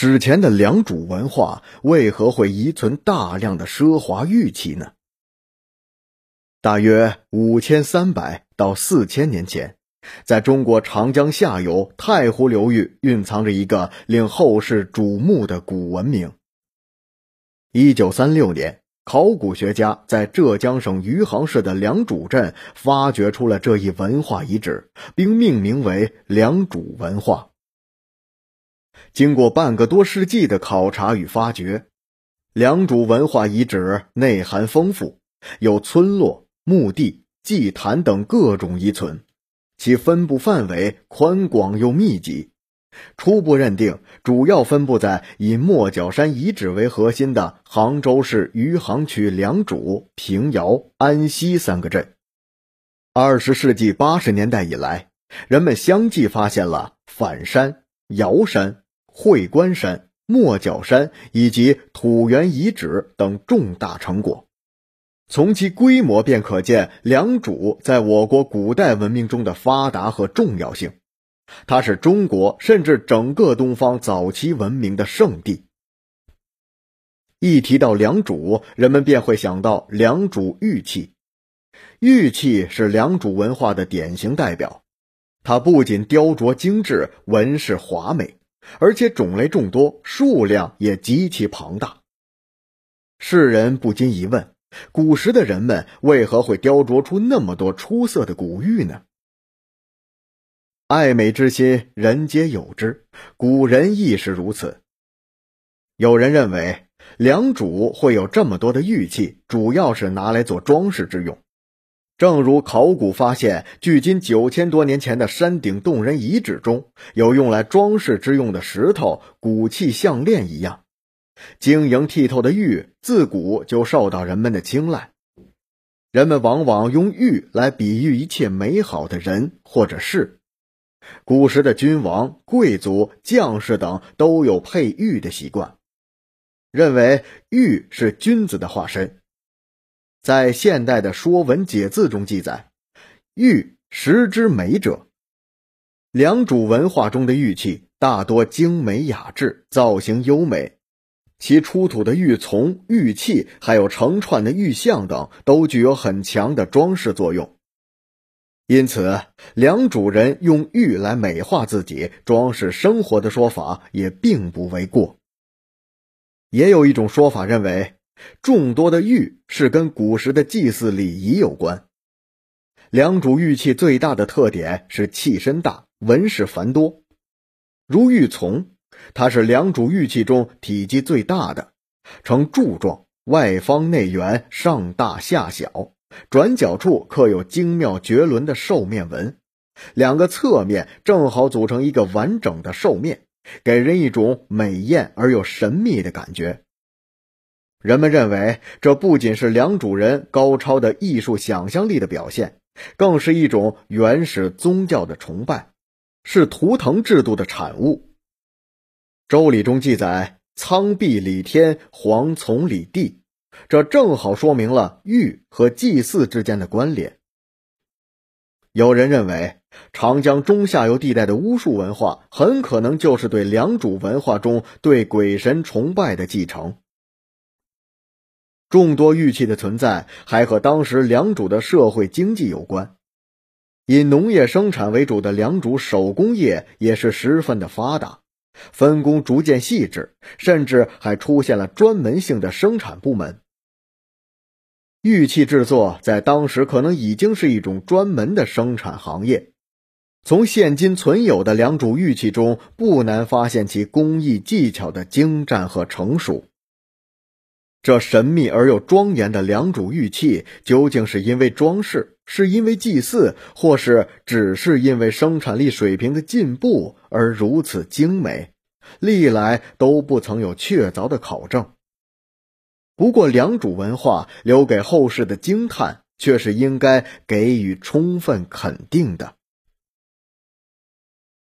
史前的良渚文化为何会遗存大量的奢华玉器呢？大约五千三百到四千年前，在中国长江下游太湖流域蕴藏着一个令后世瞩目的古文明。一九三六年，考古学家在浙江省余杭市的良渚镇发掘出了这一文化遗址，并命名为良渚文化。经过半个多世纪的考察与发掘，良渚文化遗址内涵丰富，有村落。墓地、祭坛等各种遗存，其分布范围宽广又密集。初步认定，主要分布在以莫角山遗址为核心的杭州市余杭区良渚、平遥、安溪三个镇。二十世纪八十年代以来，人们相继发现了反山、瑶山、会关山、莫角山以及土原遗址等重大成果。从其规模便可见良渚在我国古代文明中的发达和重要性，它是中国甚至整个东方早期文明的圣地。一提到良渚，人们便会想到良渚玉器。玉器是良渚文化的典型代表，它不仅雕琢精致、纹饰华美，而且种类众多，数量也极其庞大。世人不禁疑问。古时的人们为何会雕琢出那么多出色的古玉呢？爱美之心，人皆有之，古人亦是如此。有人认为，良渚会有这么多的玉器，主要是拿来做装饰之用。正如考古发现，距今九千多年前的山顶洞人遗址中有用来装饰之用的石头、骨器、项链一样。晶莹剔透的玉自古就受到人们的青睐，人们往往用玉来比喻一切美好的人或者事。古时的君王、贵族、将士等都有佩玉的习惯，认为玉是君子的化身。在现代的《说文解字》中记载：“玉，石之美者。”良渚文化中的玉器大多精美雅致，造型优美。其出土的玉琮、玉器，还有成串的玉像等，都具有很强的装饰作用。因此，良渚人用玉来美化自己、装饰生活的说法也并不为过。也有一种说法认为，众多的玉是跟古时的祭祀礼仪有关。良渚玉器最大的特点是器身大、纹饰繁多，如玉琮。它是良渚玉器中体积最大的，呈柱状，外方内圆，上大下小，转角处刻有精妙绝伦的兽面纹，两个侧面正好组成一个完整的兽面，给人一种美艳而又神秘的感觉。人们认为，这不仅是良渚人高超的艺术想象力的表现，更是一种原始宗教的崇拜，是图腾制度的产物。周礼中记载：“苍壁礼天，黄从礼地。”这正好说明了玉和祭祀之间的关联。有人认为，长江中下游地带的巫术文化很可能就是对良渚文化中对鬼神崇拜的继承。众多玉器的存在还和当时良渚的社会经济有关。以农业生产为主的良渚手工业也是十分的发达。分工逐渐细致，甚至还出现了专门性的生产部门。玉器制作在当时可能已经是一种专门的生产行业。从现今存有的良渚玉器中，不难发现其工艺技巧的精湛和成熟。这神秘而又庄严的良渚玉器，究竟是因为装饰？是因为祭祀，或是只是因为生产力水平的进步而如此精美，历来都不曾有确凿的考证。不过，良渚文化留给后世的惊叹，却是应该给予充分肯定的。